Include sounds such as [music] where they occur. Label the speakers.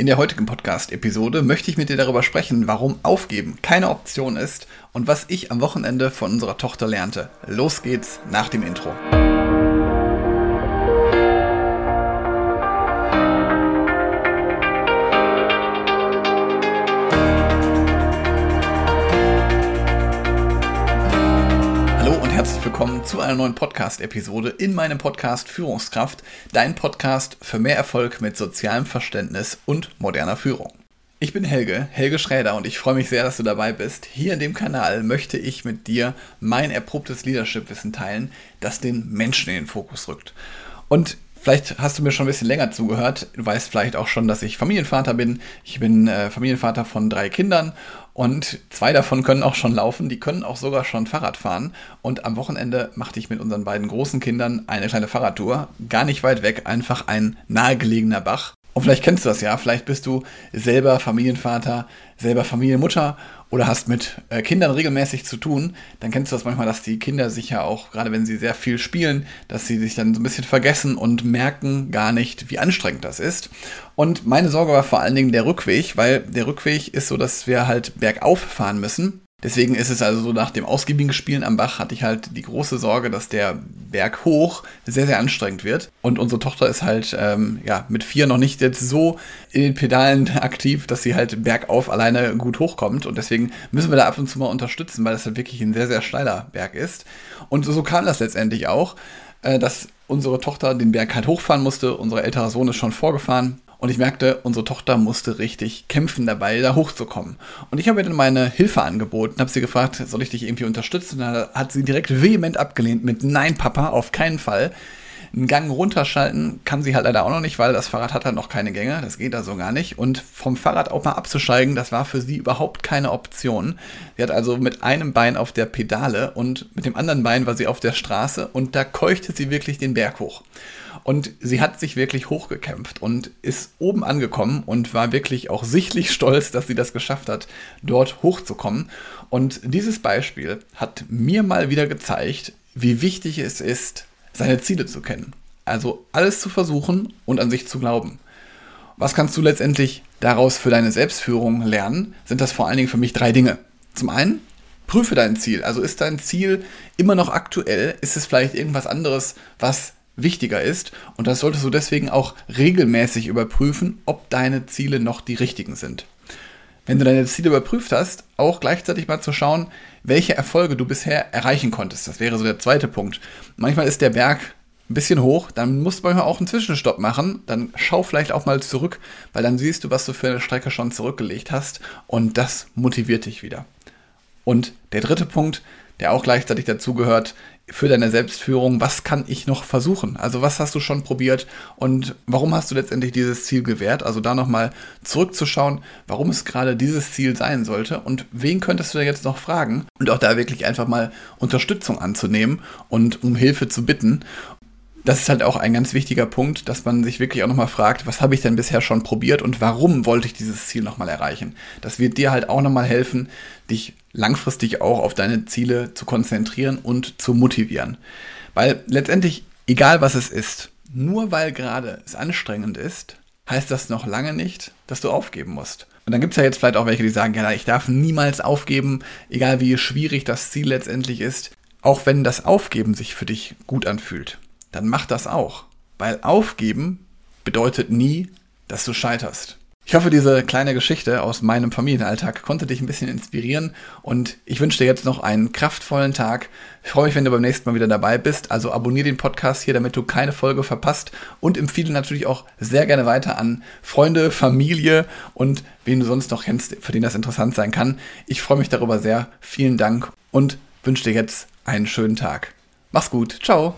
Speaker 1: In der heutigen Podcast-Episode möchte ich mit dir darüber sprechen, warum Aufgeben keine Option ist und was ich am Wochenende von unserer Tochter lernte. Los geht's nach dem Intro. Willkommen zu einer neuen Podcast-Episode in meinem Podcast Führungskraft, dein Podcast für mehr Erfolg mit sozialem Verständnis und moderner Führung. Ich bin Helge, Helge Schräder und ich freue mich sehr, dass du dabei bist. Hier in dem Kanal möchte ich mit dir mein erprobtes Leadership-Wissen teilen, das den Menschen in den Fokus rückt. Und Vielleicht hast du mir schon ein bisschen länger zugehört. Du weißt vielleicht auch schon, dass ich Familienvater bin. Ich bin äh, Familienvater von drei Kindern und zwei davon können auch schon laufen, die können auch sogar schon Fahrrad fahren. Und am Wochenende machte ich mit unseren beiden großen Kindern eine kleine Fahrradtour. Gar nicht weit weg, einfach ein nahegelegener Bach. Und vielleicht kennst du das ja, vielleicht bist du selber Familienvater, selber Familienmutter oder hast mit äh, Kindern regelmäßig zu tun, dann kennst du das manchmal, dass die Kinder sich ja auch, gerade wenn sie sehr viel spielen, dass sie sich dann so ein bisschen vergessen und merken gar nicht, wie anstrengend das ist. Und meine Sorge war vor allen Dingen der Rückweg, weil der Rückweg ist so, dass wir halt bergauf fahren müssen. Deswegen ist es also so, nach dem ausgiebigen Spielen am Bach hatte ich halt die große Sorge, dass der Berg hoch sehr, sehr anstrengend wird. Und unsere Tochter ist halt ähm, ja, mit vier noch nicht jetzt so in den Pedalen [laughs] aktiv, dass sie halt bergauf alleine gut hochkommt. Und deswegen müssen wir da ab und zu mal unterstützen, weil das halt wirklich ein sehr, sehr steiler Berg ist. Und so kam das letztendlich auch, äh, dass unsere Tochter den Berg halt hochfahren musste. Unser älterer Sohn ist schon vorgefahren und ich merkte, unsere Tochter musste richtig kämpfen dabei, da hochzukommen. Und ich habe ihr dann meine Hilfe angeboten, habe sie gefragt, soll ich dich irgendwie unterstützen? Dann hat sie direkt vehement abgelehnt mit Nein, Papa, auf keinen Fall. Einen Gang runterschalten kann sie halt leider auch noch nicht, weil das Fahrrad hat halt noch keine Gänge. Das geht also gar nicht. Und vom Fahrrad auch mal abzusteigen, das war für sie überhaupt keine Option. Sie hat also mit einem Bein auf der Pedale und mit dem anderen Bein war sie auf der Straße und da keuchte sie wirklich den Berg hoch. Und sie hat sich wirklich hochgekämpft und ist oben angekommen und war wirklich auch sichtlich [laughs] stolz, dass sie das geschafft hat, dort hochzukommen. Und dieses Beispiel hat mir mal wieder gezeigt, wie wichtig es ist, seine Ziele zu kennen. Also alles zu versuchen und an sich zu glauben. Was kannst du letztendlich daraus für deine Selbstführung lernen? Sind das vor allen Dingen für mich drei Dinge. Zum einen, prüfe dein Ziel. Also ist dein Ziel immer noch aktuell? Ist es vielleicht irgendwas anderes, was wichtiger ist. Und das solltest du deswegen auch regelmäßig überprüfen, ob deine Ziele noch die richtigen sind. Wenn du deine Ziele überprüft hast, auch gleichzeitig mal zu schauen, welche Erfolge du bisher erreichen konntest. Das wäre so der zweite Punkt. Manchmal ist der Berg ein bisschen hoch, dann musst du manchmal auch einen Zwischenstopp machen. Dann schau vielleicht auch mal zurück, weil dann siehst du, was du für eine Strecke schon zurückgelegt hast und das motiviert dich wieder. Und der dritte Punkt, der auch gleichzeitig dazugehört, für deine Selbstführung, was kann ich noch versuchen? Also was hast du schon probiert und warum hast du letztendlich dieses Ziel gewährt? Also da nochmal zurückzuschauen, warum es gerade dieses Ziel sein sollte und wen könntest du da jetzt noch fragen und auch da wirklich einfach mal Unterstützung anzunehmen und um Hilfe zu bitten das ist halt auch ein ganz wichtiger Punkt, dass man sich wirklich auch nochmal fragt, was habe ich denn bisher schon probiert und warum wollte ich dieses Ziel nochmal erreichen? Das wird dir halt auch nochmal helfen, dich langfristig auch auf deine Ziele zu konzentrieren und zu motivieren. Weil letztendlich, egal was es ist, nur weil gerade es anstrengend ist, heißt das noch lange nicht, dass du aufgeben musst. Und dann gibt es ja jetzt vielleicht auch welche, die sagen, ja, ich darf niemals aufgeben, egal wie schwierig das Ziel letztendlich ist, auch wenn das Aufgeben sich für dich gut anfühlt dann mach das auch. Weil aufgeben bedeutet nie, dass du scheiterst. Ich hoffe, diese kleine Geschichte aus meinem Familienalltag konnte dich ein bisschen inspirieren und ich wünsche dir jetzt noch einen kraftvollen Tag. Ich freue mich, wenn du beim nächsten Mal wieder dabei bist. Also abonniere den Podcast hier, damit du keine Folge verpasst und empfehle natürlich auch sehr gerne weiter an Freunde, Familie und wen du sonst noch kennst, für den das interessant sein kann. Ich freue mich darüber sehr. Vielen Dank und wünsche dir jetzt einen schönen Tag. Mach's gut. Ciao.